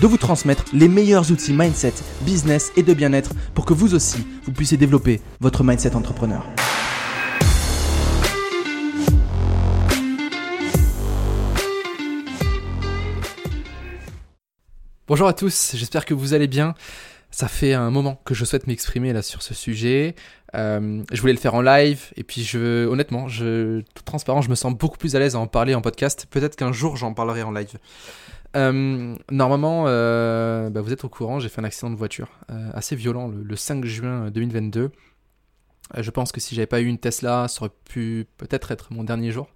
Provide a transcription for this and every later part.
de vous transmettre les meilleurs outils mindset, business et de bien-être pour que vous aussi, vous puissiez développer votre mindset entrepreneur. Bonjour à tous, j'espère que vous allez bien. Ça fait un moment que je souhaite m'exprimer là sur ce sujet. Euh, je voulais le faire en live et puis je, honnêtement, je, tout transparent, je me sens beaucoup plus à l'aise à en parler en podcast. Peut-être qu'un jour j'en parlerai en live. Euh, normalement, euh, bah, vous êtes au courant, j'ai fait un accident de voiture euh, assez violent le, 5 juin 2022. je pense que si j'avais pas eu une Tesla, ça aurait pu peut-être être mon dernier jour.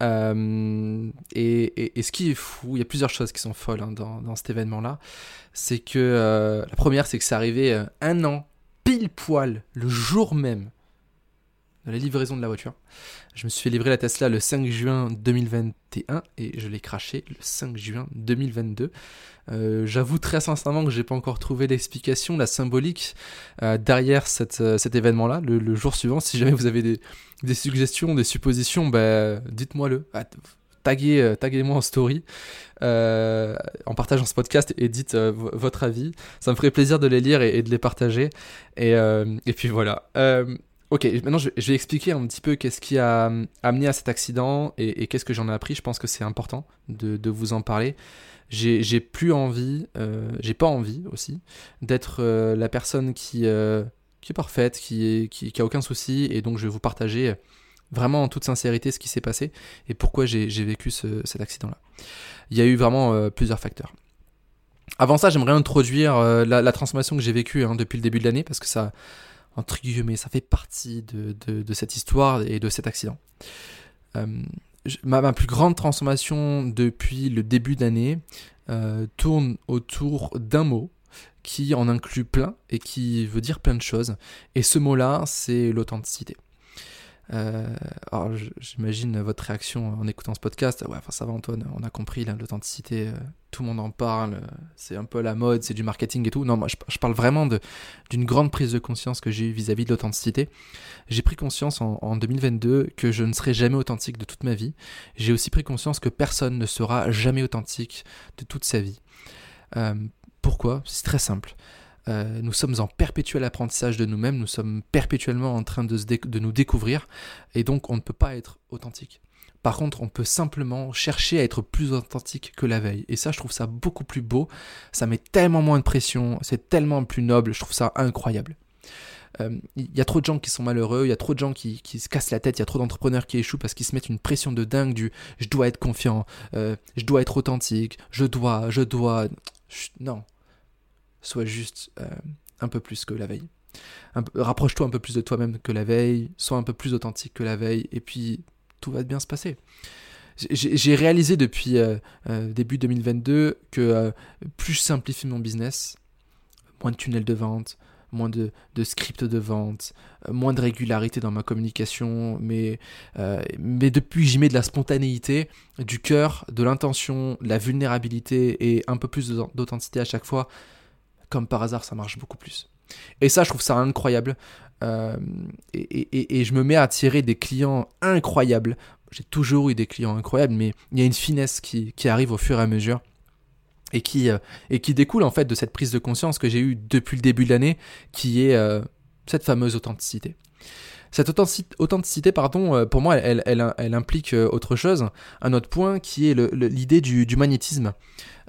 Et, ce qui est fou, il y a plusieurs choses qui sont folles hein, dans, dans, cet événement-là. C'est que la première, c'est que c'est arrivé un an, pile poil, le jour même de la livraison de la voiture. Je me suis fait livrer la Tesla le 5 juin 2021 et je l'ai craché le 5 juin 2022. Euh, j'avoue très sincèrement que j'ai pas encore trouvé l'explication, la symbolique euh, derrière euh, cet événement-là, le, jour suivant. Si jamais vous avez des, suggestions, des suppositions, bah, dites-moi le. Ah, taguez, taguez-moi en story en partageant ce podcast et dites votre avis. Ça me ferait plaisir de les lire et, de les partager. Et, et puis voilà. Ok, maintenant je, vais expliquer un petit peu qu'est-ce qui a euh, amené à cet accident et, qu'est-ce que j'en ai appris. Je pense que c'est important de, vous en parler. J'ai plus envie, euh, j'ai pas envie aussi, d'être euh, la personne qui, qui est parfaite, qui, qui, a aucun souci, et donc je vais vous partager vraiment en toute sincérité ce qui s'est passé et pourquoi j'ai vécu cet accident-là. Il y a eu vraiment plusieurs facteurs. Avant ça, j'aimerais introduire la, transformation que j'ai vécue hein, depuis le début de l'année parce que ça, entre guillemets, ça fait partie de, de, cette histoire et de cet accident. Euh, ma, plus grande transformation depuis le début d'année euh, tourne autour d'un mot qui en inclut plein et qui veut dire plein de choses. Et ce mot-là, c'est l'authenticité. Euh, alors j'imagine votre réaction en écoutant ce podcast. Ouais, enfin ça va Antoine, on a compris l'authenticité, tout le monde en parle, c'est un peu la mode, c'est du marketing et tout. Non, moi je, parle vraiment d'une grande prise de conscience que j'ai eue vis-à-vis de l'authenticité. J'ai pris conscience en, 2022 que je ne serai jamais authentique de toute ma vie. J'ai aussi pris conscience que personne ne sera jamais authentique de toute sa vie. Euh, pourquoi? C'est très simple. Euh, nous sommes en perpétuel apprentissage de nous-mêmes, nous sommes perpétuellement en train de, de, nous découvrir, et donc on ne peut pas être authentique. Par contre, on peut simplement chercher à être plus authentique que la veille. Et ça, je trouve ça beaucoup plus beau, ça met tellement moins de pression, c'est tellement plus noble, je trouve ça incroyable. Il euh, y a trop de gens qui sont malheureux, il y a trop de gens qui, se cassent la tête, il y a trop d'entrepreneurs qui échouent parce qu'ils se mettent une pression de dingue du je dois être confiant, euh, je dois être authentique, je dois, je dois. non, soit juste euh, un peu plus que la veille. Rapproche-toi un peu plus de toi-même que la veille, sois un peu plus authentique que la veille, et puis tout va bien se passer. J'ai réalisé depuis euh, euh, début 2022 que plus je simplifie mon business, moins de tunnels de vente, moins de, scripts de vente, moins de régularité dans ma communication, mais, mais depuis j'y mets de la spontanéité, du cœur, de l'intention, de la vulnérabilité et un peu plus d'authenticité à chaque fois, comme par hasard, ça marche beaucoup plus. Et ça, je trouve ça incroyable. Euh, et, je me mets à attirer des clients incroyables. J'ai toujours eu des clients incroyables, mais il y a une finesse qui, arrive au fur et à mesure et qui, euh, et qui découle en fait de cette prise de conscience que j'ai eue depuis le début de l'année, qui est euh, cette fameuse authenticité. Cette authenticité, pardon, pour moi, elle, implique autre chose, un autre point qui est l'idée du, magnétisme.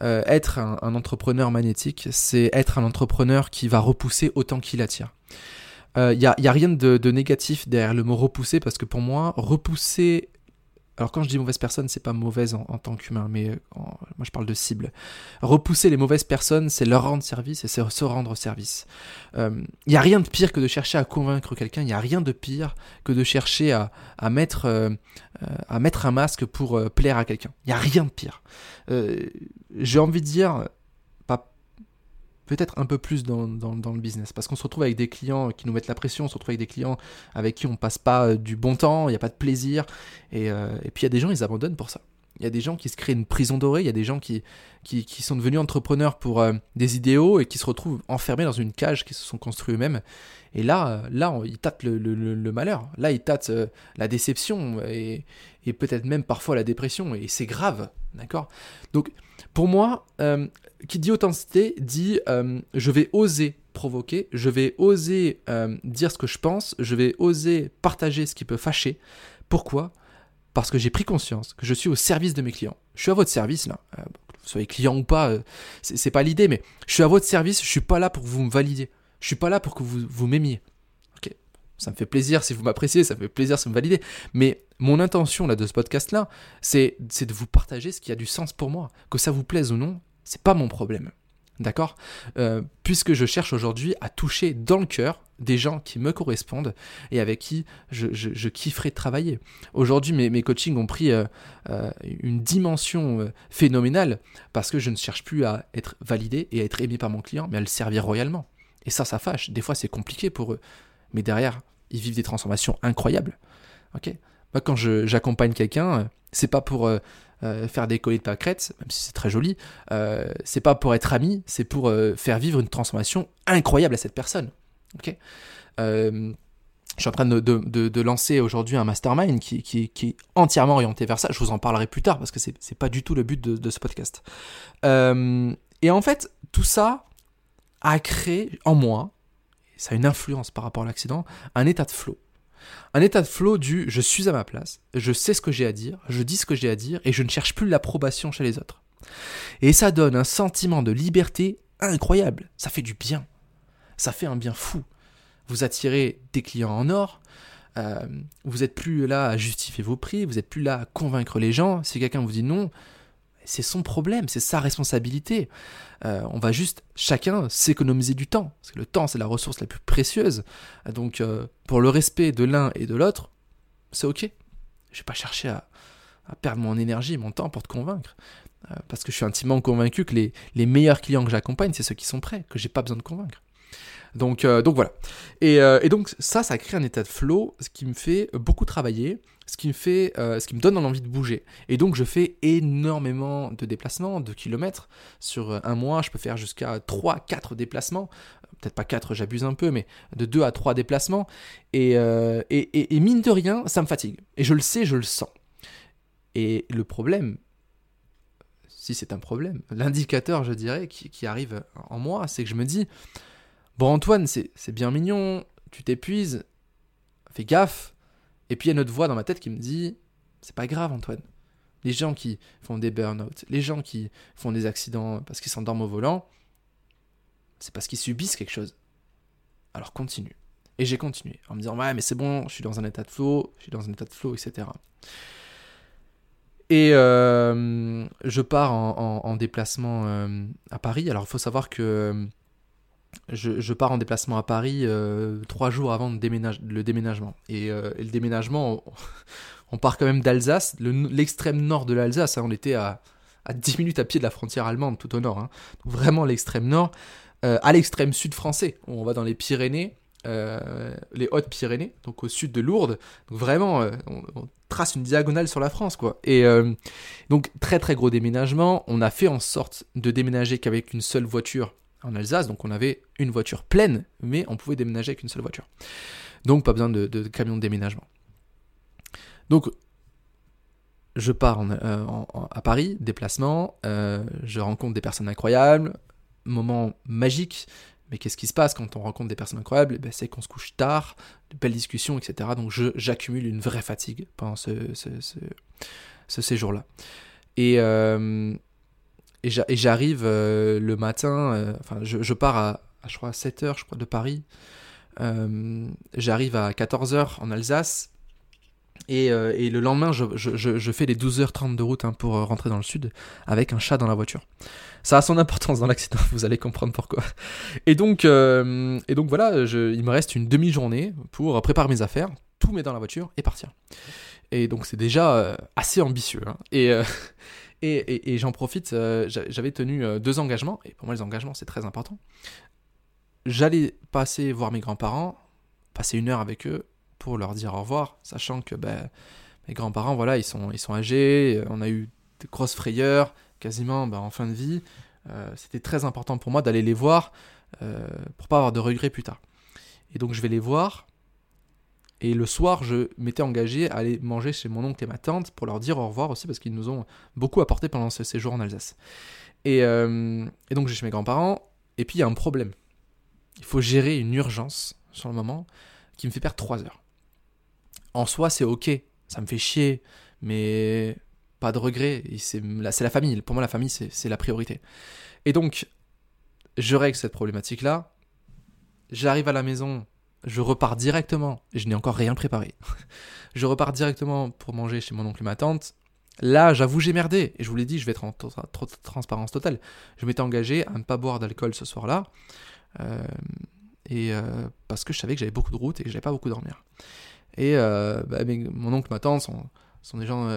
Être un, entrepreneur magnétique, c'est être un entrepreneur qui va repousser autant qu'il attire. Il euh, n'y a, rien de, négatif derrière le mot repousser parce que pour moi, repousser alors quand je dis mauvaise personne, c'est pas mauvaise en, tant qu'humain, mais euh, moi je parle de cible. Repousser les mauvaises personnes, c'est leur rendre service et c'est se rendre service. Il euh, n'y a rien de pire que de chercher à convaincre quelqu'un, il n'y a rien de pire que de chercher à, mettre, euh, à mettre un masque pour plaire à quelqu'un. Il n'y a rien de pire. J'ai envie de dire, peut-être un peu plus dans, le business. Parce qu'on se retrouve avec des clients qui nous mettent la pression, on se retrouve avec des clients avec qui on passe pas du bon temps, il n'y a pas de plaisir. Et, et puis il y a des gens, ils abandonnent pour ça. Il y a des gens qui se créent une prison dorée, il y a des gens qui, qui, sont devenus entrepreneurs pour euh, des idéaux et qui se retrouvent enfermés dans une cage qu'ils se sont construits eux-mêmes. Et là, euh, là ils tâtent le, malheur, là ils tâtent euh, la déception et, peut-être même parfois la dépression, et c'est grave, d'accord? Donc pour moi, qui dit authenticité dit je vais oser provoquer, je vais oser dire ce que je pense, je vais oser partager ce qui peut fâcher. Pourquoi? Parce que j'ai pris conscience que je suis au service de mes clients. Je suis à votre service là. Euh, soyez client ou pas, euh, c'est pas l'idée, mais je suis à votre service, je suis pas là pour que vous me validiez. Je suis pas là pour que vous, vous m'aimiez. Ça me fait plaisir si vous m'appréciez, ça me fait plaisir si vous me validez. Mais mon intention là de ce podcast là, c'est de vous partager ce qui a du sens pour moi. Que ça vous plaise ou non, c'est pas mon problème. D'accord? Euh, Puisque je cherche aujourd'hui à toucher dans le cœur des gens qui me correspondent et avec qui je, je, kifferais travailler. Aujourd'hui, mes, mes, coachings ont pris euh, euh, une dimension phénoménale parce que je ne cherche plus à être validé et à être aimé par mon client, mais à le servir royalement. Et ça, ça fâche. Des fois, c'est compliqué pour eux. Mais derrière, ils vivent des transformations incroyables. Ok Moi, quand j'accompagne quelqu'un, c'est pas pour euh, faire des colliers de pâquerettes, même si c'est très joli, euh, c'est pas pour être ami, c'est pour euh, faire vivre une transformation incroyable à cette personne. Ok je suis en train de, de, lancer aujourd'hui un mastermind qui, qui, est entièrement orienté vers ça. Je vous en parlerai plus tard parce que c'est, c'est pas du tout le but de, de ce podcast. et en fait, tout ça a créé en moi, ça a une influence par rapport à l'accident, un état de flow. Un état de flow du je suis à ma place, je sais ce que j'ai à dire, je dis ce que j'ai à dire et je ne cherche plus l'approbation chez les autres. Et ça donne un sentiment de liberté incroyable. Ça fait du bien. Ça fait un bien fou. Vous attirez des clients en or. Euh, vous n'êtes plus là à justifier vos prix. Vous n'êtes plus là à convaincre les gens. Si quelqu'un vous dit non, c'est son problème, c'est sa responsabilité. Euh, on va juste chacun s'économiser du temps, parce que le temps c'est la ressource la plus précieuse. Donc euh, pour le respect de l'un et de l'autre, c'est ok. Je vais pas chercher à, perdre mon énergie, mon temps pour te convaincre, euh, parce que je suis intimement convaincu que les, meilleurs clients que j'accompagne, c'est ceux qui sont prêts, que j'ai pas besoin de convaincre. Donc, donc voilà. Euh, et, donc ça, ça crée un état de flow, ce qui me fait beaucoup travailler, ce qui me fait, euh, ce qui me donne envie de bouger. Et donc je fais énormément de déplacements, de kilomètres. Sur un mois, je peux faire jusqu'à 3, 4 déplacements. Peut-être pas 4, j'abuse un peu, mais de 2 à 3 déplacements. Et, mine de rien, ça me fatigue. Et je le sais, je le sens. Et le problème, si c'est un problème, l'indicateur, je dirais, qui, qui arrive en moi, c'est que je me dis, Bon, Antoine, c'est bien mignon, tu t'épuises, fais gaffe. Et puis il y a notre voix dans ma tête qui me dit c'est pas grave, Antoine. Les gens qui font des burn-out, les gens qui font des accidents parce qu'ils s'endorment au volant, c'est parce qu'ils subissent quelque chose. Alors continue. Et j'ai continué en me disant ouais mais c'est bon, je suis dans un état de flow, je suis dans un état de flow, etc. Et euh, je pars en, déplacement euh, à Paris. Alors il faut savoir que je, pars en déplacement à Paris euh, trois jours avant le, déménagement. Euh, et, le déménagement, on, part quand même d'Alsace, l'extrême nord de l'Alsace. Hein. on était à, à, 10 minutes à pied de la frontière allemande, tout au nord. Hein. vraiment l'extrême nord. Euh, à l'extrême sud français. On va dans les Pyrénées, les Hautes-Pyrénées, donc au sud de Lourdes. Donc vraiment, on, on, trace une diagonale sur la France, quoi. Et donc très très gros déménagement. On a fait en sorte de déménager qu'avec une seule voiture en Alsace, donc on avait une voiture pleine, mais on pouvait déménager avec une seule voiture. Donc pas besoin de, camion de déménagement. Donc je pars euh, à Paris, déplacement, euh, je rencontre des personnes incroyables, moment magique, mais qu'est-ce qui se passe quand on rencontre des personnes incroyables? Eh ben, C'est qu'on se couche tard, de belles discussions, etc. Donc j'accumule une vraie fatigue pendant ce, séjour-là. Et, euh, et j'arrive euh, le matin, euh, enfin je, pars à, je crois à 7h je crois de Paris. Euh, j'arrive à 14h en Alsace. Et, le lendemain, je, fais les 12h30 de route hein, pour rentrer dans le sud avec un chat dans la voiture. Ça a son importance dans l'accident, vous allez comprendre pourquoi. Et donc, et donc voilà, il me reste une demi-journée pour préparer mes affaires, tout mettre dans la voiture et partir. Et donc c'est déjà assez ambitieux. Hein. Et, Et, j'en profite, j'avais tenu deux engagements, et pour moi les engagements c'est très important. J'allais passer voir mes grands-parents, passer une heure avec eux pour leur dire au revoir, sachant que ben, mes grands-parents, voilà, ils sont, ils sont âgés, on a eu de grosses frayeurs, quasiment ben, en fin de vie. C'était très important pour moi d'aller les voir pour pas avoir de regrets plus tard. Et donc je vais les voir, et le soir, je m'étais engagé à aller manger chez mon oncle et ma tante pour leur dire au revoir aussi parce qu'ils nous ont beaucoup apporté pendant ce séjour en Alsace. Et, euh, donc, je suis chez mes grands-parents. Et puis, il y a un problème. Il faut gérer une urgence sur le moment qui me fait perdre 3 heures. En soi, c'est ok. Ça me fait chier. Mais pas de regret. C'est la famille. Pour moi, la famille, c'est la priorité. Et donc, je règle cette problématique-là. J'arrive à la maison je repars directement, je n'ai encore rien préparé. je repars directement pour manger chez mon oncle et ma tante. Là, j'avoue, j'ai merdé. Et je vous l'ai dit, je vais être en transparence totale. Je m'étais engagé à ne pas boire d'alcool ce soir-là. Euh, et euh, parce que je savais que j'avais beaucoup de route et que j'avais pas beaucoup dormir. Et euh, bah, mon oncle, ma tante sont, des gens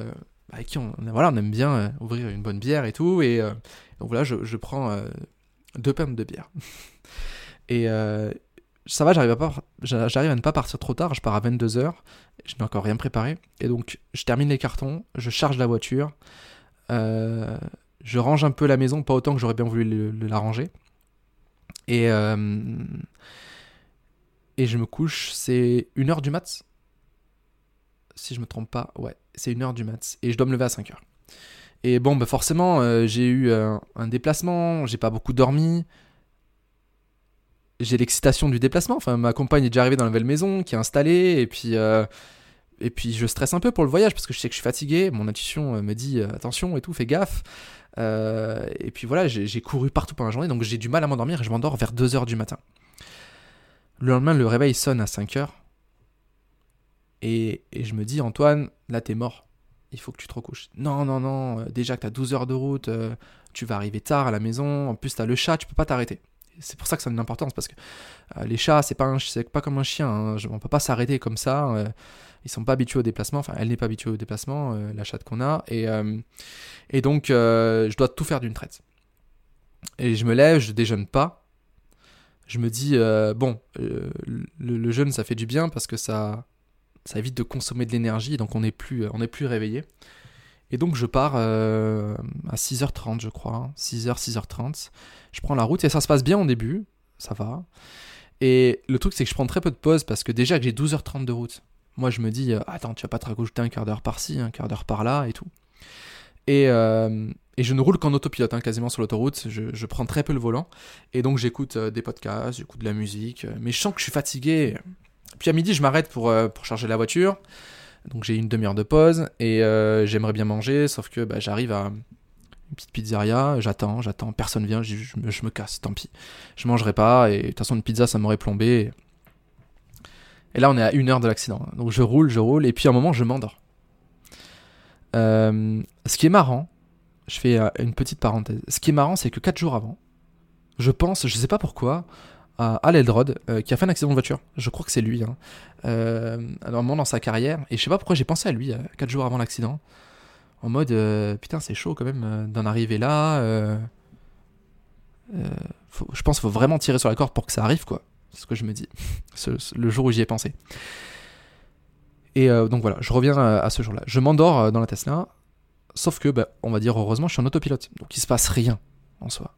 avec qui on, voilà, on aime bien ouvrir une bonne bière et tout. Et donc voilà, je, je prends deux pintes de bière. et, ça va, j'arrive à, ne pas partir trop tard, je pars à 22h, je n'ai encore rien préparé, et donc je termine les cartons, je charge la voiture, euh, je range un peu la maison, pas autant que j'aurais bien voulu la ranger, et, euh, et je me couche, c'est 1h du mat, si je me trompe pas, ouais, c'est 1h du mat, et je dois me lever à 5h. Et bon, bah forcément, euh, j'ai eu un déplacement, j'ai pas beaucoup dormi, j'ai l'excitation du déplacement. Enfin, ma compagne est déjà arrivée dans la nouvelle maison, qui est installée, et puis, euh, et puis je stresse un peu pour le voyage parce que je sais que je suis fatigué. Mon intuition euh, me dit euh, attention et tout, fais gaffe. et puis voilà, j'ai couru partout pendant la journée, donc j'ai du mal à m'endormir et je m'endors vers 2h du matin. Le lendemain, le réveil sonne à 5h. Et, et je me dis, Antoine, là t'es mort. Il faut que tu te recouches. Non, non, non, déjà que t'as 12 heures de route, tu vas arriver tard à la maison, en plus t'as le chat, tu peux pas t'arrêter c'est pour ça que ça a une importance parce que euh, les chats c'est pas c'est pas comme un chien hein. on peut pas s'arrêter comme ça euh, ils sont pas habitués au déplacement enfin elle n'est pas habituée au déplacement euh, la chatte qu'on a et et donc je dois tout faire d'une traite. Et je me lève je déjeune pas. Je me dis bon le, jeûne ça fait du bien parce que ça ça évite de consommer de l'énergie donc on n'est plus on est plus réveillé et donc je pars euh, à 6h30 je crois, 6h, hein. 6h30. Je prends la route et ça se passe bien au début, ça va. Et le truc c'est que je prends très peu de pauses parce que déjà que j'ai 12h30 de route, moi je me dis, euh, attends, tu vas pas te rajouter un quart d'heure par-ci, un quart d'heure par-là et tout. Et, euh, et, je ne roule qu'en autopilote, hein, quasiment sur l'autoroute. Je, prends très peu le volant. Et donc j'écoute des podcasts, j'écoute de la musique. mais je sens que je suis fatigué. Puis à midi, je m'arrête pour, pour charger la voiture. Donc j'ai une demi-heure de pause et euh, j'aimerais bien manger, sauf que bah, j'arrive à une petite pizzeria, j'attends, j'attends, personne vient, je, me, casse, tant pis. Je mangerai pas et de toute façon une pizza ça m'aurait plombé. Et là on est à une heure de l'accident. Donc je roule, je roule et puis à un moment je m'endors. Euh, ce qui est marrant, je fais euh, une petite parenthèse. Ce qui est marrant c'est que 4 jours avant, je pense, je sais pas pourquoi, à Al qui a fait un accident de voiture. Je crois que c'est lui. Hein euh, à un moment dans sa carrière. Et je sais pas pourquoi j'ai pensé à lui, 4 euh, jours avant l'accident. En mode, euh, putain, c'est chaud quand même euh, d'en arriver là. je pense qu'il faut vraiment tirer sur la corde pour que ça arrive, quoi. C'est ce que je me dis. le jour où j'y ai pensé. Et donc voilà, je reviens à, ce jour-là. Je m'endors dans la Tesla, sauf que, bah, on va dire heureusement, je suis en autopilote. Donc il se passe rien en soi.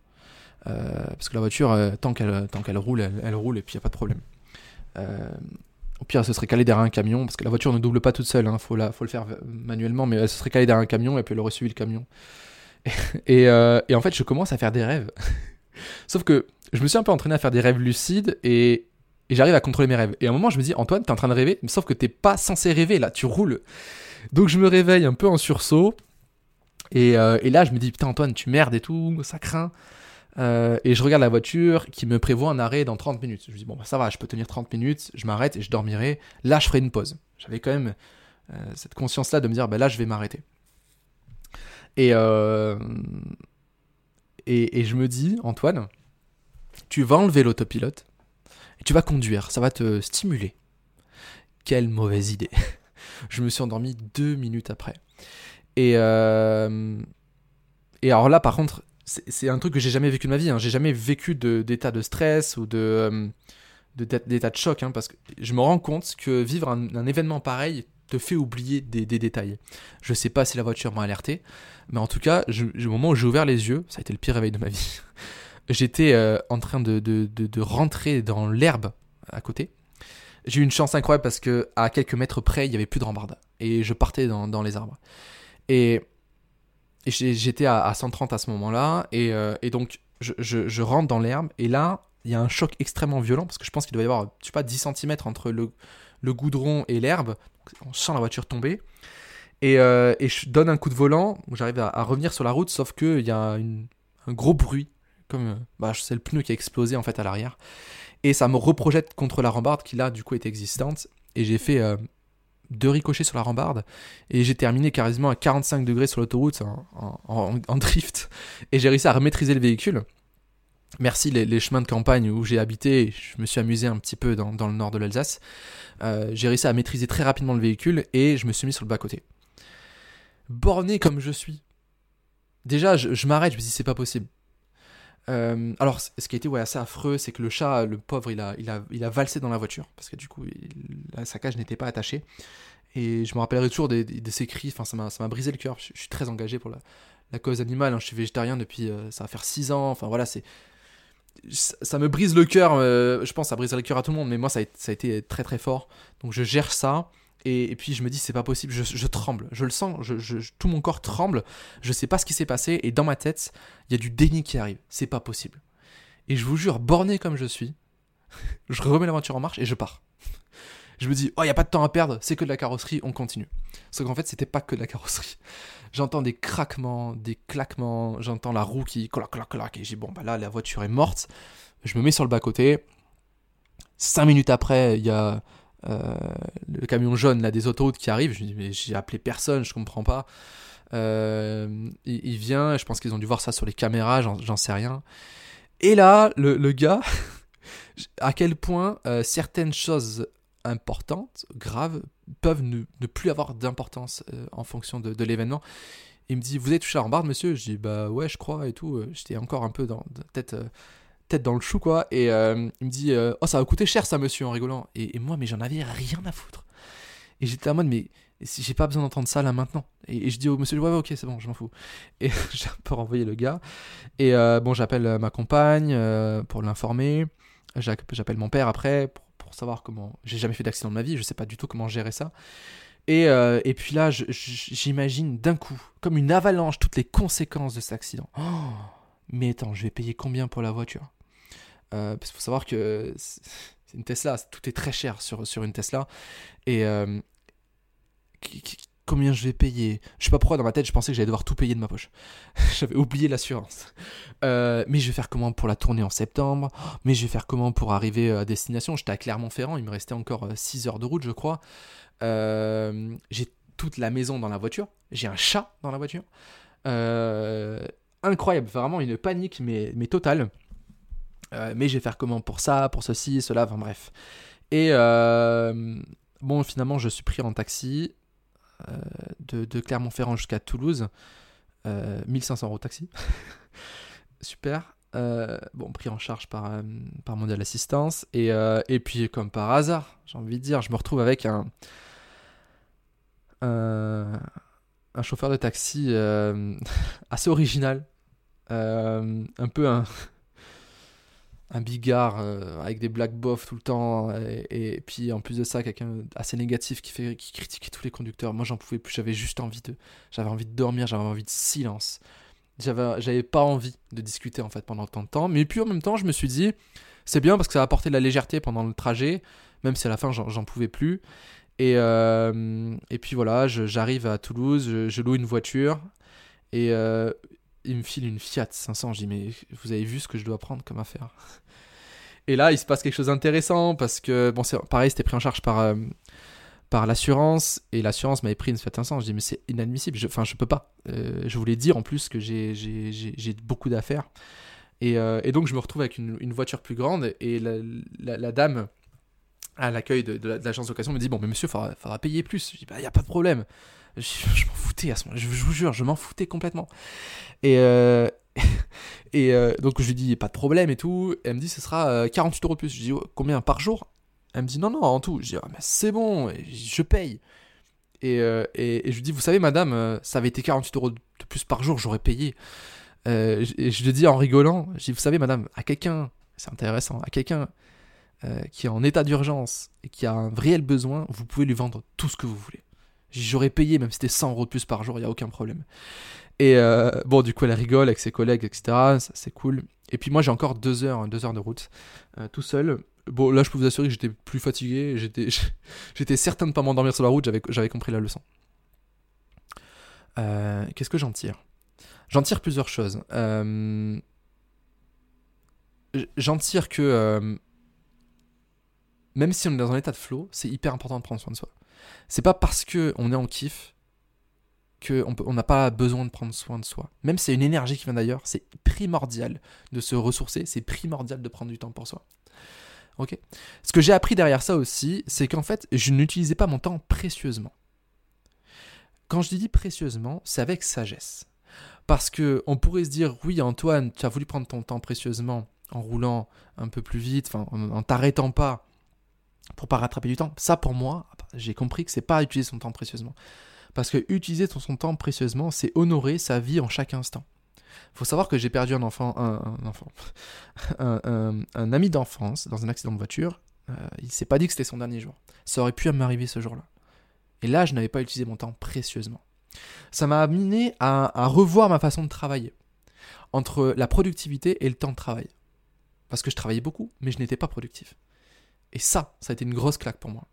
Parce que la voiture, tant qu'elle tant qu'elle roule, elle, roule et puis il n'y a pas de problème. Au pire, elle se serait calée derrière un camion, parce que la voiture ne double pas toute seule, il hein, faut, le faire manuellement, mais elle se serait calée derrière un camion et puis elle aurait suivi le camion. Euh, et, en fait, je commence à faire des rêves. Sauf que je me suis un peu entraîné à faire des rêves lucides et, j'arrive à contrôler mes rêves. Et à un moment, je me dis, Antoine, t'es en train de rêver, mais sauf que t'es pas censé rêver là, tu roules. Donc je me réveille un peu en sursaut. Et, euh, et là, je me dis, putain, Antoine, tu merdes et tout, ça craint. Euh, et je regarde la voiture qui me prévoit un arrêt dans 30 minutes. Je me dis, bon, bah, ça va, je peux tenir 30 minutes, je m'arrête et je dormirai. Là, je ferai une pause. J'avais quand même euh, cette conscience-là de me dire, bah, là, je vais m'arrêter. Et, euh, et, je me dis, Antoine, tu vas enlever l'autopilote et tu vas conduire. Ça va te stimuler. Quelle mauvaise idée. je me suis endormi deux minutes après. Et, et alors là, par contre, c'est un truc que j'ai jamais vécu de ma vie. Hein. J'ai jamais vécu d'état de, stress ou euh, d'état de, choc, hein, parce que je me rends compte que vivre un, événement pareil te fait oublier des, détails. Je sais pas si la voiture m'a alerté, mais en tout cas, au moment où j'ai ouvert les yeux, ça a été le pire réveil de ma vie. J'étais euh, en train de, de, rentrer dans l'herbe à côté. J'ai eu une chance incroyable parce que à quelques mètres près, il y avait plus de rambarde et je partais dans, dans les arbres. Et j'étais à, 130 à ce moment-là. Et, euh, donc, je, rentre dans l'herbe. Et là, il y a un choc extrêmement violent. Parce que je pense qu'il doit y avoir, je sais pas, 10 cm entre le, goudron et l'herbe. On sent la voiture tomber. Et, euh, je donne un coup de volant. J'arrive à, revenir sur la route. Sauf qu'il y a un gros bruit. Comme euh, bah, c'est le pneu qui a explosé en fait à l'arrière. Et ça me reprojette contre la rambarde qui là, du coup, était existante. Et j'ai fait deux ricochets sur la rambarde et j'ai terminé quasiment à 45 degrés sur l'autoroute en, drift et j'ai réussi à remaîtriser le véhicule. Merci les, chemins de campagne où j'ai habité, je me suis amusé un petit peu dans, le nord de l'Alsace. Euh, j'ai réussi à maîtriser très rapidement le véhicule et je me suis mis sur le bas-côté. Borné comme je suis. Déjà, je m'arrête, je me dis c'est pas possible. Euh, alors, ce qui a été assez affreux, c'est que le chat, le pauvre, il a, il a, il a valsé dans la voiture, parce que du coup, sa cage n'était pas attachée. Et je me rappellerai toujours de, ses cris, enfin, ça m'a brisé le cœur. Je, suis très engagé pour la, la cause animale, hein. je suis végétarien depuis, euh, ça va faire 6 ans, enfin voilà, c'est... Ça, me brise le cœur, euh, je pense ça briserait le cœur à tout le monde, mais moi ça ça a été très très fort. Donc je gère ça. Et, puis je me dis, c'est pas possible, je, tremble, je le sens, tout mon corps tremble, je sais pas ce qui s'est passé, et dans ma tête, il y a du déni qui arrive, c'est pas possible. Et je vous jure, borné comme je suis, je remets la voiture en marche et je pars. Je me dis, oh, il n'y a pas de temps à perdre, c'est que de la carrosserie, on continue. Sauf qu'en fait, c'était pas que de la carrosserie. J'entends des craquements, des claquements, j'entends la roue qui clac, clac, clac, et j'ai bon, bah là, la voiture est morte. Je me mets sur le bas-côté. Cinq minutes après, il y a euh, le camion jaune là des autoroutes qui arrive. Je me dis mais j'ai appelé personne, je comprends pas. Euh, il, vient, je pense qu'ils ont dû voir ça sur les caméras, j'en sais rien. Et là, le, gars, à quel point euh, certaines choses importantes, graves, peuvent ne, plus avoir d'importance en fonction de, l'événement. Il me dit, vous avez touché la rambarde, monsieur Je dis, bah ouais, je crois et tout. J'étais encore un peu dans tête tête dans le chou, quoi. Et euh, il me dit euh, Oh, ça va coûter cher, ça, monsieur, en rigolant. Et, moi, mais j'en avais rien à foutre. Et j'étais en mode Mais j'ai pas besoin d'entendre ça là maintenant. Et, je dis au monsieur Ouais, ouais ok, c'est bon, je m'en fous. Et j'ai un peu renvoyé le gars. Et euh, bon, j'appelle ma compagne pour l'informer. J'appelle mon père après pour, savoir comment. J'ai jamais fait d'accident de ma vie, je sais pas du tout comment gérer ça. Et, et, puis là, j'imagine d'un coup, comme une avalanche, toutes les conséquences de cet accident. Oh mais attends, je vais payer combien pour la voiture? Parce qu'il faut savoir que c'est une Tesla, tout est très cher sur, sur une Tesla. Et euh, combien je vais payer? Je sais pas pourquoi dans ma tête je pensais que j'allais devoir tout payer de ma poche. J'avais oublié l'assurance. Euh, mais je vais faire comment pour la tournée en septembre? Mais je vais faire comment pour arriver à destination? J'étais à Clermont-Ferrand, il me restait encore 6 heures de route je crois. j'ai toute la maison dans la voiture. J'ai un chat dans la voiture. incroyable, vraiment une panique mais, mais totale. Euh, mais je vais faire comment pour ça, pour ceci, cela, enfin bref. Et euh, bon, finalement, je suis pris en taxi euh, de, Clermont-Ferrand jusqu'à Toulouse. 1500 euros taxi. Super. bon, pris en charge par, par Mondial Assistance. Et, et puis, comme par hasard, j'ai envie de dire, je me retrouve avec un, un chauffeur de taxi assez original. un peu un, un bigard euh, avec des black bof tout le temps et, puis en plus de ça quelqu'un assez négatif qui fait qui critiquait tous les conducteurs. Moi j'en pouvais plus. J'avais juste envie de j'avais envie de dormir j'avais envie de silence. J'avais j'avais pas envie de discuter en fait pendant tant de temps. Mais puis en même temps je me suis dit c'est bien parce que ça va apporter de la légèreté pendant le trajet même si à la fin j'en pouvais plus. Et, euh, et puis voilà j'arrive à Toulouse je, loue une voiture. Et euh, il me file une Fiat 500. Je dis, mais vous avez vu ce que je dois prendre comme affaire? Et là, il se passe quelque chose d'intéressant parce que, bon, c'est pareil, c'était pris en charge par, euh, par l'assurance et l'assurance m'avait pris une Fiat 500. Je dis, mais c'est inadmissible. Enfin, je, je peux pas. Euh, je voulais dire en plus que j'ai beaucoup d'affaires. Et, euh, et, donc, je me retrouve avec une, voiture plus grande et la, dame à l'accueil de, de l'agence d'occasion me dit, bon, mais monsieur, il faudra, faudra, payer plus. Je dis, bah, il n'y a pas de problème Je, m'en foutais à ce moment je, je vous jure, je m'en foutais complètement. Et, euh, et euh, donc je lui dis pas de problème et tout. elle me dit ce sera euh, 48 euros de plus. Je dis oh, combien par jour? Elle me dit non, non, en tout. Je dis ah, c'est bon, je paye. Et, euh, et, je lui dis vous savez, madame, euh, ça avait été 48 euros de plus par jour, j'aurais payé. Euh, et je lui dis en rigolant je dis vous savez, madame, à quelqu'un, c'est intéressant, à quelqu'un qui est en état d'urgence et qui a un réel besoin, vous pouvez lui vendre tout ce que vous voulez. J'aurais payé, même si c'était 100 euros de plus par jour, il n'y a aucun problème. Et euh, bon, du coup, elle rigole avec ses collègues, etc. C'est cool. Et puis moi, j'ai encore deux heures, deux heures de route, euh, tout seul. Bon, là, je peux vous assurer que j'étais plus fatigué. J'étais, certain de ne pas m'endormir sur la route. J'avais, compris la leçon. Euh, qu'est-ce que j'en tire? J'en tire plusieurs choses. J'en tire que même si on est dans un état de flow, c'est hyper important de prendre soin de soi. C'est pas parce que on est en kiff qu'on n'a pas besoin de prendre soin de soi. Même si c'est une énergie qui vient d'ailleurs, c'est primordial de se ressourcer, c'est primordial de prendre du temps pour soi. Ok Ce que j'ai appris derrière ça aussi, c'est qu'en fait, je n'utilisais pas mon temps précieusement. Quand je dis précieusement, c'est avec sagesse. Parce que on pourrait se dire, oui, Antoine, tu as voulu prendre ton temps précieusement en roulant un peu plus vite, en, en t'arrêtant pas pour pas rattraper du temps. Ça, pour moi, j'ai compris que c'est pas utiliser son temps précieusement. Parce que utiliser son temps précieusement, c'est honorer sa vie en chaque instant. Faut savoir que j'ai perdu un enfant, un, enfant, un, ami d'enfance dans un accident de voiture. Euh, il s'est pas dit que c'était son dernier jour. Ça aurait pu m'arriver ce jour-là. Et là, je n'avais pas utilisé mon temps précieusement. Ça m'a amené à revoir ma façon de travailler entre la productivité et le temps de travail. Parce que je travaillais beaucoup, mais je n'étais pas productif. Et ça, ça a été une grosse claque pour moi.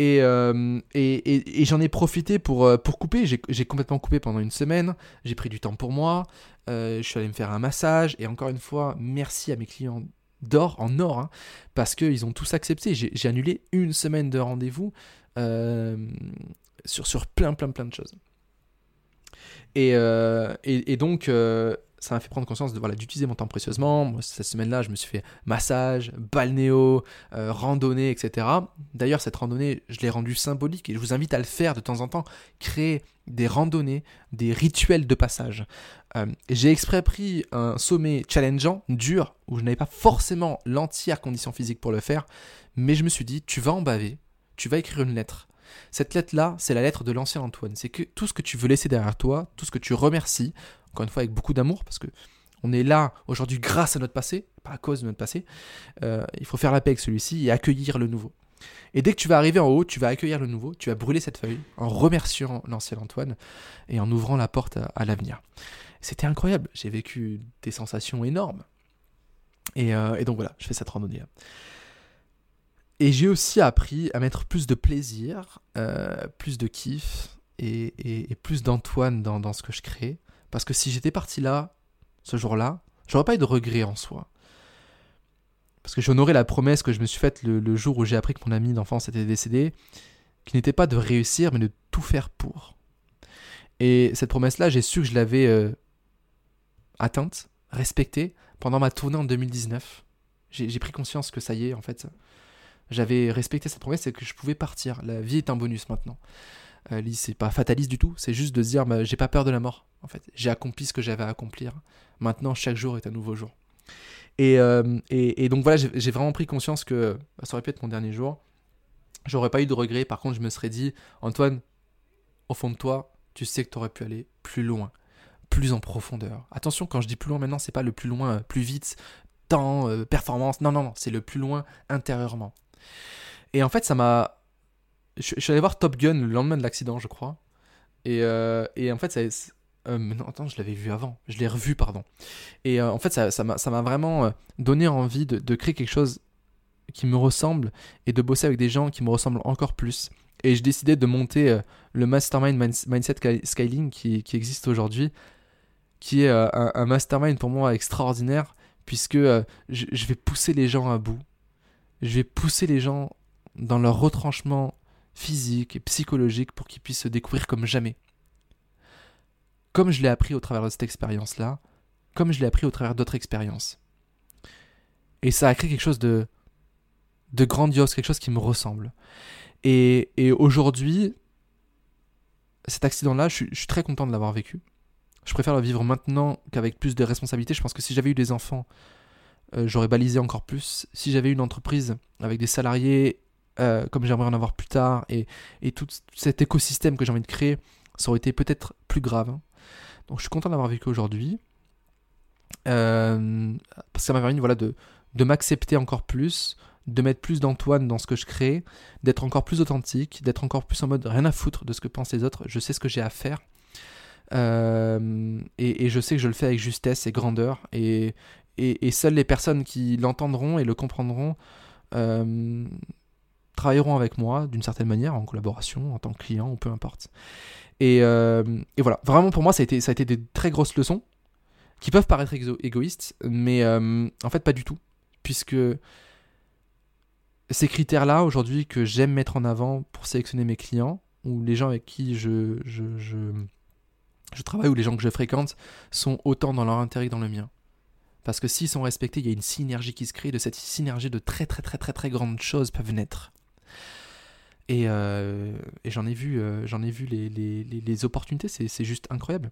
Euh, et, et, et, j'en ai profité pour, euh, pour couper. J'ai complètement coupé pendant une semaine. J'ai pris du temps pour moi. Euh, je suis allé me faire un massage. Et encore une fois, merci à mes clients d'or, en or, hein, parce qu'ils ont tous accepté. J'ai annulé une semaine de rendez-vous sur, sur plein, plein, plein de choses. Et, et donc, ça m'a fait prendre conscience de voilà d'utiliser mon temps précieusement. Cette semaine-là, je me suis fait massage, balnéo, euh, randonnée, etc. D'ailleurs, cette randonnée, je l'ai rendue symbolique et je vous invite à le faire de temps en temps. Créer des randonnées, des rituels de passage. Euh, j'ai exprès pris un sommet challengeant, dur, où je n'avais pas forcément l'entière condition physique pour le faire, mais je me suis dit, tu vas en baver, tu vas écrire une lettre. Cette lettre-là, c'est la lettre de l'ancien Antoine. C'est que tout ce que tu veux laisser derrière toi, tout ce que tu remercies, encore une fois avec beaucoup d'amour, parce que on est là aujourd'hui grâce à notre passé, pas à cause de notre passé. Euh, il faut faire la paix avec celui-ci et accueillir le nouveau. Et dès que tu vas arriver en haut, tu vas accueillir le nouveau, tu vas brûler cette feuille en remerciant l'ancien Antoine et en ouvrant la porte à, l'avenir. C'était incroyable, j'ai vécu des sensations énormes. Et, euh, donc voilà, je fais cette randonnée. Et j'ai aussi appris à mettre plus de plaisir, euh, plus de kiff et, plus d'Antoine dans, ce que je crée. Parce que si j'étais parti là, ce jour-là, j'aurais pas eu de regret en soi. Parce que j'honorais la promesse que je me suis faite le, jour où j'ai appris que mon ami d'enfance était décédé, qui n'était pas de réussir, mais de tout faire pour. Et cette promesse-là, j'ai su que je l'avais euh, atteinte, respectée, pendant ma tournée en 2019. J'ai pris conscience que ça y est, en fait, j'avais respecté cette promesse et que je pouvais partir. La vie est un bonus maintenant. Euh, c'est pas fataliste du tout, c'est juste de se dire bah, j'ai pas peur de la mort. En fait, j'ai accompli ce que j'avais à accomplir. Maintenant, chaque jour est un nouveau jour. Et, euh, et, donc voilà, j'ai vraiment pris conscience que bah, ça aurait pu être mon dernier jour. J'aurais pas eu de regrets. Par contre, je me serais dit Antoine, au fond de toi, tu sais que tu aurais pu aller plus loin, plus en profondeur. Attention, quand je dis plus loin maintenant, c'est pas le plus loin, euh, plus vite, temps, euh, performance. Non, non, non, c'est le plus loin intérieurement. Et en fait, ça m'a je, suis allé voir Top Gun le lendemain de l'accident, je crois. Et, euh, et en fait, ça, euh, non, attends, je l'avais vu avant. Je l'ai revu, pardon. Et euh, en fait, ça, ça m'a vraiment donné envie de, créer quelque chose qui me ressemble et de bosser avec des gens qui me ressemblent encore plus. Et je décidais de monter le Mastermind Mindset Scaling qui, existe aujourd'hui, qui est un, mastermind pour moi extraordinaire, puisque je vais pousser les gens à bout. Je vais pousser les gens dans leur retranchement physique et psychologique pour qu'ils puissent se découvrir comme jamais. Comme je l'ai appris au travers de cette expérience-là, comme je l'ai appris au travers d'autres expériences. Et ça a créé quelque chose de, de grandiose, quelque chose qui me ressemble. Et, et aujourd'hui, cet accident-là, je, suis très content de l'avoir vécu. Je préfère le vivre maintenant qu'avec plus de responsabilités. Je pense que si j'avais eu des enfants, euh, j'aurais balisé encore plus. Si j'avais une entreprise avec des salariés euh, comme j'aimerais en avoir plus tard et, tout cet écosystème que j'ai envie de créer, ça aurait été peut-être plus grave. Hein. Donc je suis content d'avoir vécu aujourd'hui. Euh, parce que ça m'a permis de, m'accepter encore plus, de mettre plus d'Antoine dans ce que je crée, d'être encore plus authentique, d'être encore plus en mode rien à foutre de ce que pensent les autres, je sais ce que j'ai à faire. Euh, et, je sais que je le fais avec justesse et grandeur. Et, seules les personnes qui l'entendront et le comprendront travailleront avec moi d'une certaine manière, en collaboration, en tant que client, ou peu importe. Et, euh, et, voilà, vraiment pour moi, ça a, été, ça a été des très grosses leçons qui peuvent paraître égoïstes, mais en fait pas du tout. Puisque ces critères-là, aujourd'hui, que j'aime mettre en avant pour sélectionner mes clients, ou les gens avec qui je, je, je, travaille, ou les gens que je fréquente, sont autant dans leur intérêt que dans le mien. Parce que s'ils sont respectés, il y a une synergie qui se crée, de cette synergie de très très très très très grandes choses peuvent naître. Et, euh, j'en ai vu, euh, j'en ai vu les, opportunités, c'est juste incroyable.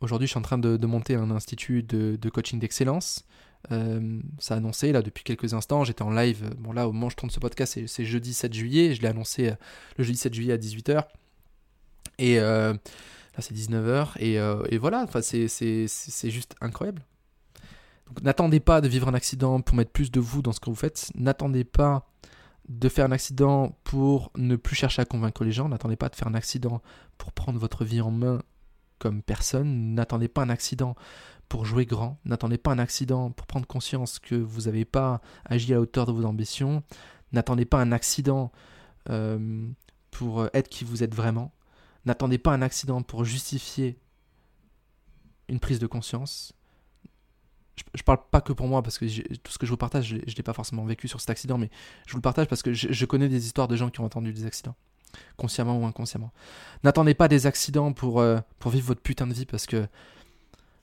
Aujourd'hui, je suis en train de, monter un institut de, coaching d'excellence. Euh, ça a annoncé là depuis quelques instants. J'étais en live. Bon, là, au moment où je tourne ce podcast, c'est jeudi 7 juillet. Je l'ai annoncé le jeudi 7 juillet à 18h. Et là, c'est 19h. Et, et voilà, c'est juste incroyable. Donc, n'attendez pas de vivre un accident pour mettre plus de vous dans ce que vous faites. N'attendez pas de faire un accident pour ne plus chercher à convaincre les gens. N'attendez pas de faire un accident pour prendre votre vie en main comme personne. N'attendez pas un accident pour jouer grand. N'attendez pas un accident pour prendre conscience que vous n'avez pas agi à la hauteur de vos ambitions. N'attendez pas un accident euh, pour être qui vous êtes vraiment. N'attendez pas un accident pour justifier une prise de conscience. Je, ne parle pas que pour moi, parce que tout ce que je vous partage, je ne l'ai pas forcément vécu sur cet accident, mais je vous le partage parce que je, connais des histoires de gens qui ont entendu des accidents, consciemment ou inconsciemment. N'attendez pas des accidents pour, euh, pour vivre votre putain de vie, parce que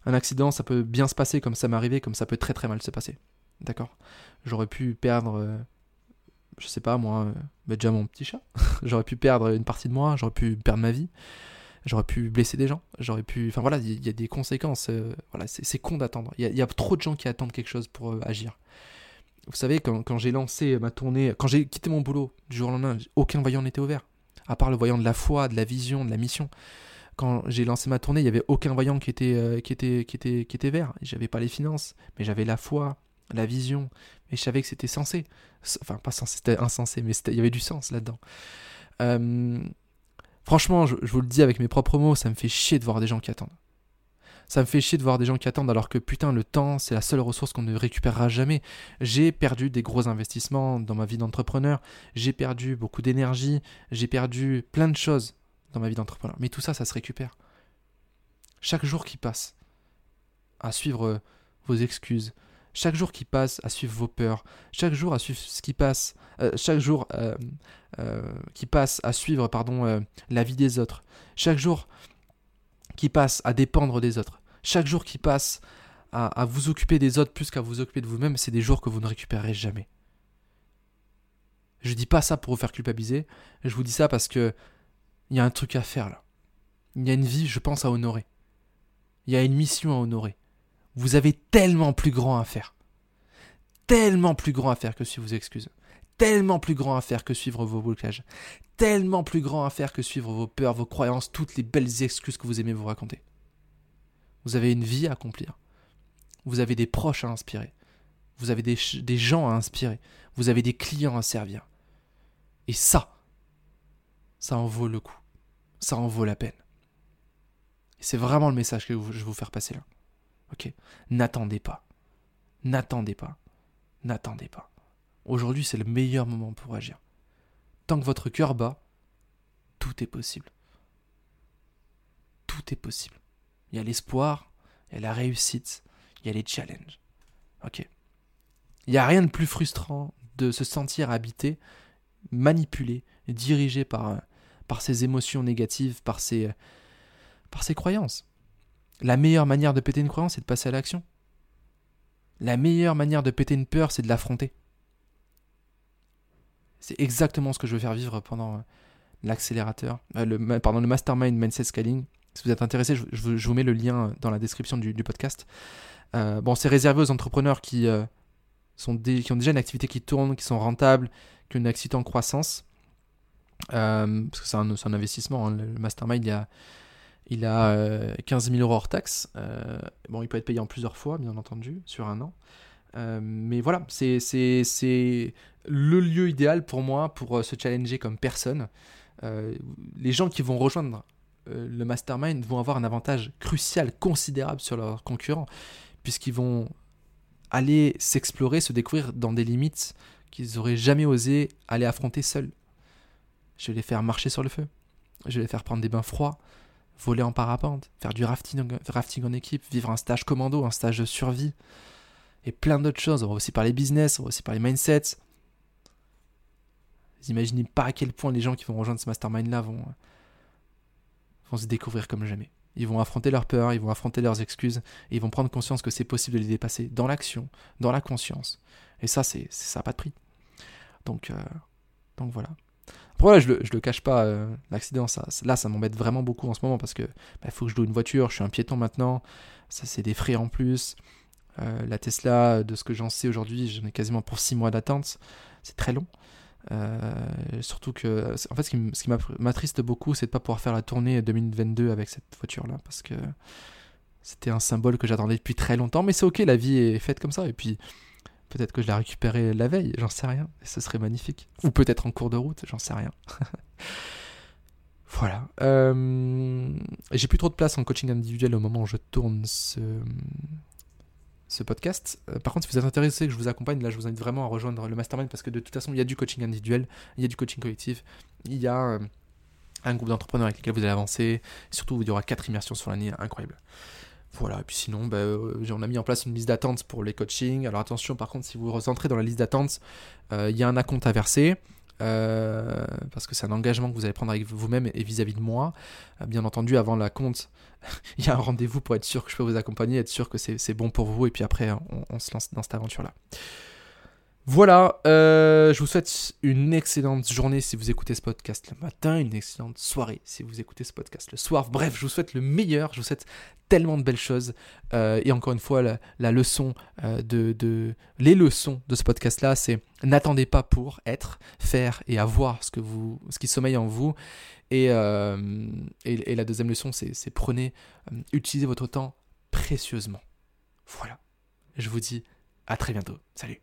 un accident, ça peut bien se passer comme ça m'est arrivé, comme ça peut très très mal se passer. D'accord? J'aurais pu perdre, euh, je sais pas moi, euh, bah, déjà mon petit chat. j'aurais pu perdre une partie de moi, j'aurais pu perdre ma vie, j'aurais pu blesser des gens, j'aurais pu. Enfin voilà, il y, a des conséquences. Euh, voilà, c'est con d'attendre. Il y, a trop de gens qui attendent quelque chose pour agir. Vous savez, quand, quand j'ai lancé ma tournée, quand j'ai quitté mon boulot du jour au lendemain, aucun voyant n'était ouvert. À part le voyant de la foi, de la vision, de la mission quand j'ai lancé ma tournée, il n'y avait aucun voyant qui était, euh, qui était, qui était, qui était vert. J'avais pas les finances, mais j'avais la foi, la vision, et je savais que c'était censé. Enfin, pas censé, c'était insensé, mais il y avait du sens là-dedans. Euh, franchement, je, vous le dis avec mes propres mots, ça me fait chier de voir des gens qui attendent. Ça me fait chier de voir des gens qui attendent alors que putain, le temps, c'est la seule ressource qu'on ne récupérera jamais. J'ai perdu des gros investissements dans ma vie d'entrepreneur, j'ai perdu beaucoup d'énergie, j'ai perdu plein de choses dans ma vie d'entrepreneur. Mais tout ça, ça se récupère. Chaque jour qui passe à suivre euh, vos excuses, chaque jour qui passe à suivre vos peurs, chaque jour à suivre ce qui passe, euh, chaque jour euh, qui passe à suivre la vie des autres, chaque jour qui passe à dépendre des autres, chaque jour qui passe à, vous occuper des autres plus qu'à vous occuper de vous-même, c'est des jours que vous ne récupérerez jamais. Je dis pas ça pour vous faire culpabiliser, je vous dis ça parce que il y a un truc à faire là. Il y a une vie, je pense, à honorer. Il y a une mission à honorer. Vous avez tellement plus grand à faire. Tellement plus grand à faire que suivre vos excuses. Tellement plus grand à faire que suivre vos blocages. Tellement plus grand à faire que suivre vos peurs, vos croyances, toutes les belles excuses que vous aimez vous raconter. Vous avez une vie à accomplir. Vous avez des proches à inspirer. Vous avez des, gens à inspirer. Vous avez des clients à servir. Et ça, ça en vaut le coup. Ça en vaut la peine. Et c'est vraiment le message que je vais vous faire passer là. N'attendez pas. N'attendez pas. N'attendez pas. Aujourd'hui, c'est le meilleur moment pour agir. Tant que votre cœur bat, tout est possible. Tout est possible. Il y a l'espoir, il y a la réussite, il y a les challenges. Ok Il n'y a rien de plus frustrant de se sentir habité, manipulé, dirigé par par ses émotions négatives, par ses, par ses croyances. La meilleure manière de péter une croyance, c'est de passer à l'action. La meilleure manière de péter une peur, c'est de l'affronter. C'est exactement ce que je veux faire vivre pendant l'accélérateur, le, pardon, le mastermind Mindset Scaling. Si vous êtes intéressé, je, vous mets le lien dans la description du, podcast. bon, c'est réservé aux entrepreneurs qui, sont qui ont déjà une activité qui tourne, qui sont rentables, qui ont une activité en croissance. parce que c'est un, un, investissement. Hein. Le mastermind, il y a il a 15 euh, 000 euros hors taxe. Euh, bon, il peut être payé en plusieurs fois, bien entendu, sur un an. Euh, mais voilà, c'est le lieu idéal pour moi pour se challenger comme personne. les gens qui vont rejoindre le mastermind vont avoir un avantage crucial, considérable sur leurs concurrents, puisqu'ils vont aller s'explorer, se découvrir dans des limites qu'ils n'auraient jamais osé aller affronter seuls. Je vais les faire marcher sur le feu. Je vais les faire prendre des bains froids voler en parapente, faire du rafting, rafting en équipe, vivre un stage commando, un stage de survie, et plein d'autres choses. On va aussi parler business, on va aussi parler mindset. Vous imaginez pas à quel point les gens qui vont rejoindre ce mastermind-là vont, vont se découvrir comme jamais. Ils vont affronter leurs peurs, ils vont affronter leurs excuses, et ils vont prendre conscience que c'est possible de les dépasser dans l'action, dans la conscience. Et ça, c'est ça n'a pas de prix. Donc, euh, donc voilà. Après, je le, je le cache pas, euh, l'accident, ça, là, ça m'embête vraiment beaucoup en ce moment parce que il bah, faut que je loue une voiture, je suis un piéton maintenant, ça, c'est des frais en plus. Euh, la Tesla, de ce que j'en sais aujourd'hui, j'en ai quasiment pour 6 mois d'attente, c'est très long. Euh, surtout que, en fait, ce qui, m'attriste beaucoup, c'est de pas pouvoir faire la tournée 2022 avec cette voiture-là parce que c'était un symbole que j'attendais depuis très longtemps, mais c'est ok, la vie est faite comme ça. Et puis, Peut-être que je l'ai récupéré la veille, j'en sais rien. Et ce serait magnifique. Ou peut-être en cours de route, j'en sais rien. voilà. Euh, j'ai plus trop de place en coaching individuel au moment où je tourne ce, podcast. Euh, par contre, si vous êtes intéressé que je vous accompagne, là, je vous invite vraiment à rejoindre le mastermind parce que de toute façon, il y a du coaching individuel, il y a du coaching collectif, il y a euh, un groupe d'entrepreneurs avec lesquels vous allez avancer. Et surtout, il y aura quatre immersions sur l'année incroyables. Voilà, et puis sinon, bah, euh, on a mis en place une liste d'attente pour les coachings. Alors attention, par contre, si vous rentrez dans la liste d'attente, euh, il y a un acompte à verser. Euh, parce que c'est un engagement que vous allez prendre avec vous-même et vis-à-vis de moi. bien entendu, avant la compte, il y a un rendez-vous pour être sûr que je peux vous accompagner, être sûr que c'est bon pour vous, et puis après, on, on se lance dans cette aventure-là. Voilà, euh, je vous souhaite une excellente journée si vous écoutez ce podcast le matin, une excellente soirée si vous écoutez ce podcast le soir. Bref, je vous souhaite le meilleur, je vous souhaite tellement de belles choses. Euh, et encore une fois, la, leçon euh, de, les leçons de ce podcast-là, c'est n'attendez pas pour être, faire et avoir ce que vous, ce qui sommeille en vous. Et, et, et la deuxième leçon, c'est prenez, utilisez votre temps précieusement. Voilà. Je vous dis à très bientôt. Salut.